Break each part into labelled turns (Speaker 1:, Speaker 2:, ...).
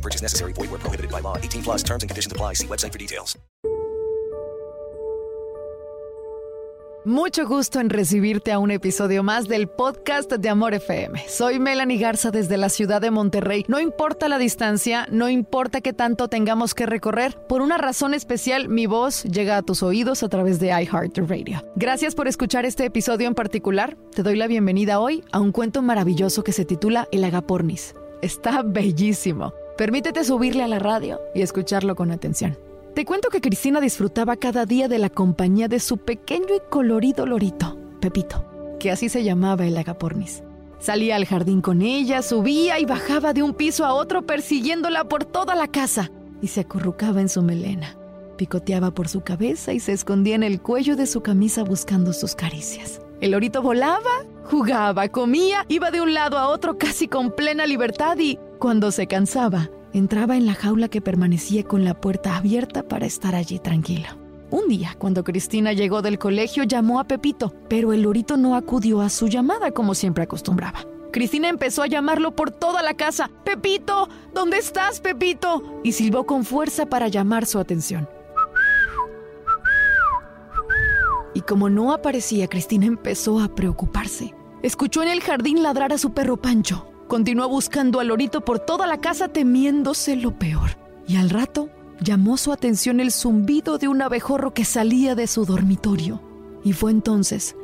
Speaker 1: No purchase necessary. Void where prohibited by law. 18 plus terms and conditions apply. See website for details.
Speaker 2: Mucho gusto en recibirte a un episodio más del podcast de Amor FM. Soy Melanie Garza desde la ciudad de Monterrey. No importa la distancia, no importa qué tanto tengamos que recorrer, por una razón especial mi voz llega a tus oídos a través de iHeartRadio. Gracias por escuchar este episodio en particular. Te doy la bienvenida hoy a un cuento maravilloso que se titula El Agapornis. Está bellísimo. Permítete subirle a la radio y escucharlo con atención. Te cuento que Cristina disfrutaba cada día de la compañía de su pequeño y colorido lorito, Pepito, que así se llamaba el agapornis. Salía al jardín con ella, subía y bajaba de un piso a otro persiguiéndola por toda la casa y se acurrucaba en su melena. Picoteaba por su cabeza y se escondía en el cuello de su camisa buscando sus caricias. El lorito volaba, jugaba, comía, iba de un lado a otro casi con plena libertad y, cuando se cansaba, entraba en la jaula que permanecía con la puerta abierta para estar allí tranquila. Un día, cuando Cristina llegó del colegio, llamó a Pepito, pero el lorito no acudió a su llamada como siempre acostumbraba. Cristina empezó a llamarlo por toda la casa. Pepito, ¿dónde estás, Pepito? Y silbó con fuerza para llamar su atención. Y como no aparecía, Cristina empezó a preocuparse. Escuchó en el jardín ladrar a su perro Pancho. Continuó buscando al lorito por toda la casa temiéndose lo peor. Y al rato llamó su atención el zumbido de un abejorro que salía de su dormitorio. Y fue entonces,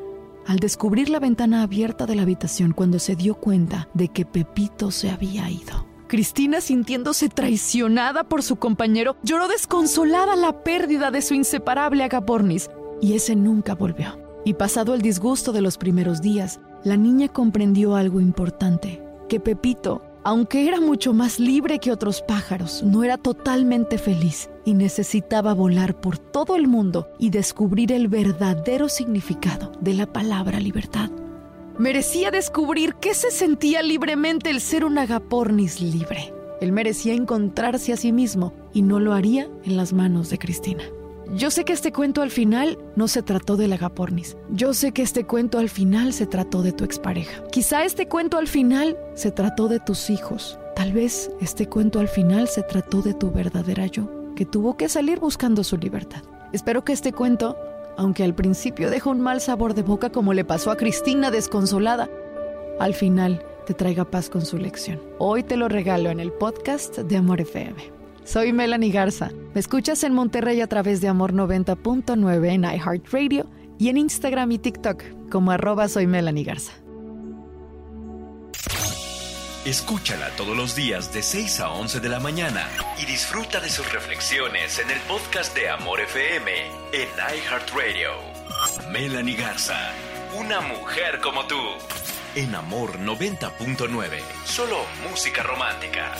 Speaker 2: al descubrir la ventana abierta de la habitación, cuando se dio cuenta de que Pepito se había ido. Cristina, sintiéndose traicionada por su compañero, lloró desconsolada la pérdida de su inseparable agapornis, y ese nunca volvió. Y pasado el disgusto de los primeros días, la niña comprendió algo importante que Pepito, aunque era mucho más libre que otros pájaros, no era totalmente feliz y necesitaba volar por todo el mundo y descubrir el verdadero significado de la palabra libertad. Merecía descubrir qué se sentía libremente el ser un agapornis libre. Él merecía encontrarse a sí mismo y no lo haría en las manos de Cristina. Yo sé que este cuento al final no se trató del agapornis. Yo sé que este cuento al final se trató de tu expareja. Quizá este cuento al final se trató de tus hijos. Tal vez este cuento al final se trató de tu verdadera yo, que tuvo que salir buscando su libertad. Espero que este cuento, aunque al principio deja un mal sabor de boca como le pasó a Cristina desconsolada, al final te traiga paz con su lección. Hoy te lo regalo en el podcast de Amor FM. Soy Melanie Garza. Me escuchas en Monterrey a través de Amor 90.9 en iHeartRadio y en Instagram y TikTok como arroba soy Melanie Garza.
Speaker 3: Escúchala todos los días de 6 a 11 de la mañana y disfruta de sus reflexiones en el podcast de Amor FM en iHeartRadio. Melanie Garza, una mujer como tú. En Amor 90.9, solo música romántica.